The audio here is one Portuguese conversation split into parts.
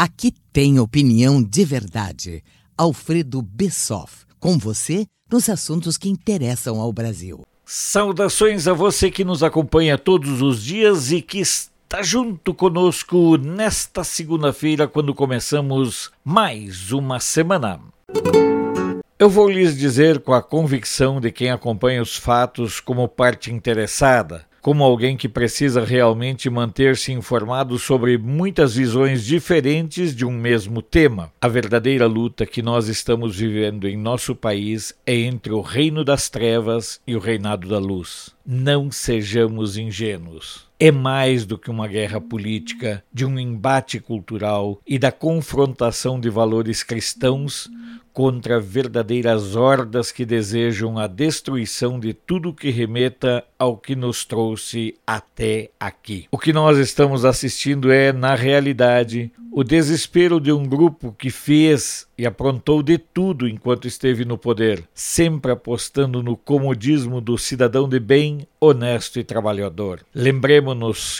Aqui tem opinião de verdade. Alfredo Bessoff, com você nos assuntos que interessam ao Brasil. Saudações a você que nos acompanha todos os dias e que está junto conosco nesta segunda-feira, quando começamos mais uma semana. Eu vou lhes dizer com a convicção de quem acompanha os fatos como parte interessada como alguém que precisa realmente manter-se informado sobre muitas visões diferentes de um mesmo tema. A verdadeira luta que nós estamos vivendo em nosso país é entre o reino das trevas e o reinado da luz. Não sejamos ingênuos. É mais do que uma guerra política, de um embate cultural e da confrontação de valores cristãos contra verdadeiras hordas que desejam a destruição de tudo que remeta ao que nos trouxe até aqui. O que nós estamos assistindo é, na realidade, o desespero de um grupo que fez e aprontou de tudo enquanto esteve no poder, sempre apostando no comodismo do cidadão de bem, honesto e trabalhador.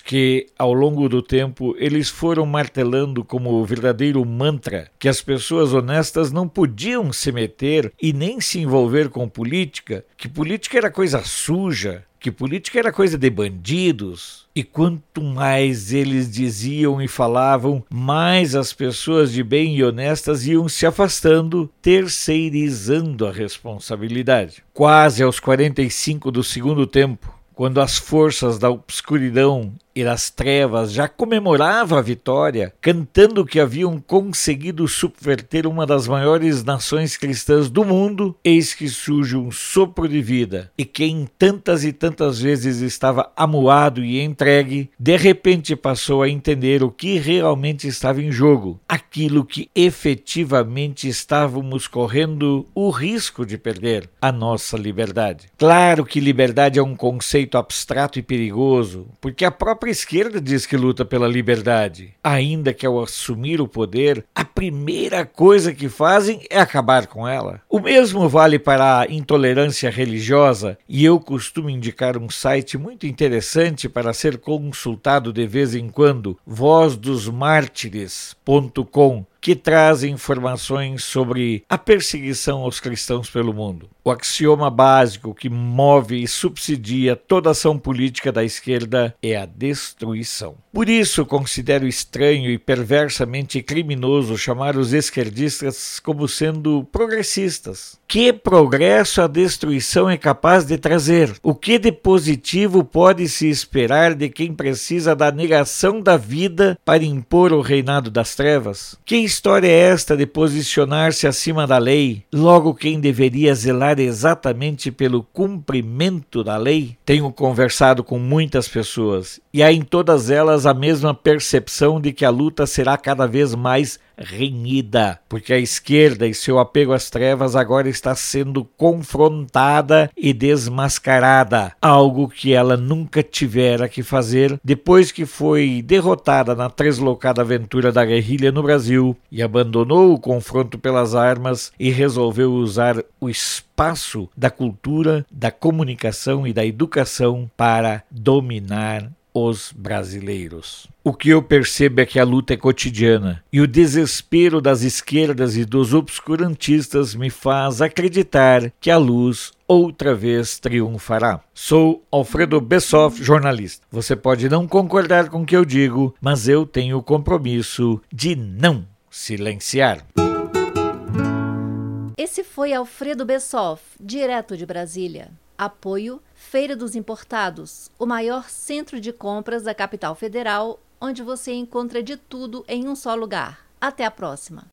Que, ao longo do tempo, eles foram martelando como verdadeiro mantra que as pessoas honestas não podiam se meter e nem se envolver com política, que política era coisa suja, que política era coisa de bandidos. E quanto mais eles diziam e falavam, mais as pessoas de bem e honestas iam se afastando, terceirizando a responsabilidade. Quase aos 45 do segundo tempo, quando as forças da obscuridão e das trevas já comemorava a vitória, cantando que haviam conseguido subverter uma das maiores nações cristãs do mundo, eis que surge um sopro de vida, e quem tantas e tantas vezes estava amuado e entregue, de repente passou a entender o que realmente estava em jogo, aquilo que efetivamente estávamos correndo o risco de perder, a nossa liberdade. Claro que liberdade é um conceito abstrato e perigoso, porque a própria própria esquerda diz que luta pela liberdade, ainda que ao assumir o poder, a primeira coisa que fazem é acabar com ela. O mesmo vale para a intolerância religiosa, e eu costumo indicar um site muito interessante para ser consultado de vez em quando, vozdosmártires.com que traz informações sobre a perseguição aos cristãos pelo mundo. O axioma básico que move e subsidia toda ação política da esquerda é a destruição. Por isso, considero estranho e perversamente criminoso chamar os esquerdistas como sendo progressistas. Que progresso a destruição é capaz de trazer? O que de positivo pode se esperar de quem precisa da negação da vida para impor o reinado das trevas? Que história é esta de posicionar-se acima da lei, logo quem deveria zelar exatamente pelo cumprimento da lei? Tenho conversado com muitas pessoas e há em todas elas a mesma percepção de que a luta será cada vez mais renhida, porque a esquerda e seu apego às trevas agora está sendo confrontada e desmascarada, algo que ela nunca tivera que fazer. Depois que foi derrotada na translocada aventura da guerrilha no Brasil e abandonou o confronto pelas armas e resolveu usar o espaço da cultura, da comunicação e da educação para dominar os brasileiros. O que eu percebo é que a luta é cotidiana e o desespero das esquerdas e dos obscurantistas me faz acreditar que a luz outra vez triunfará. Sou Alfredo Bessoff, jornalista. Você pode não concordar com o que eu digo, mas eu tenho o compromisso de não silenciar. Esse foi Alfredo Bessoff, direto de Brasília. Apoio Feira dos Importados, o maior centro de compras da capital federal, onde você encontra de tudo em um só lugar. Até a próxima!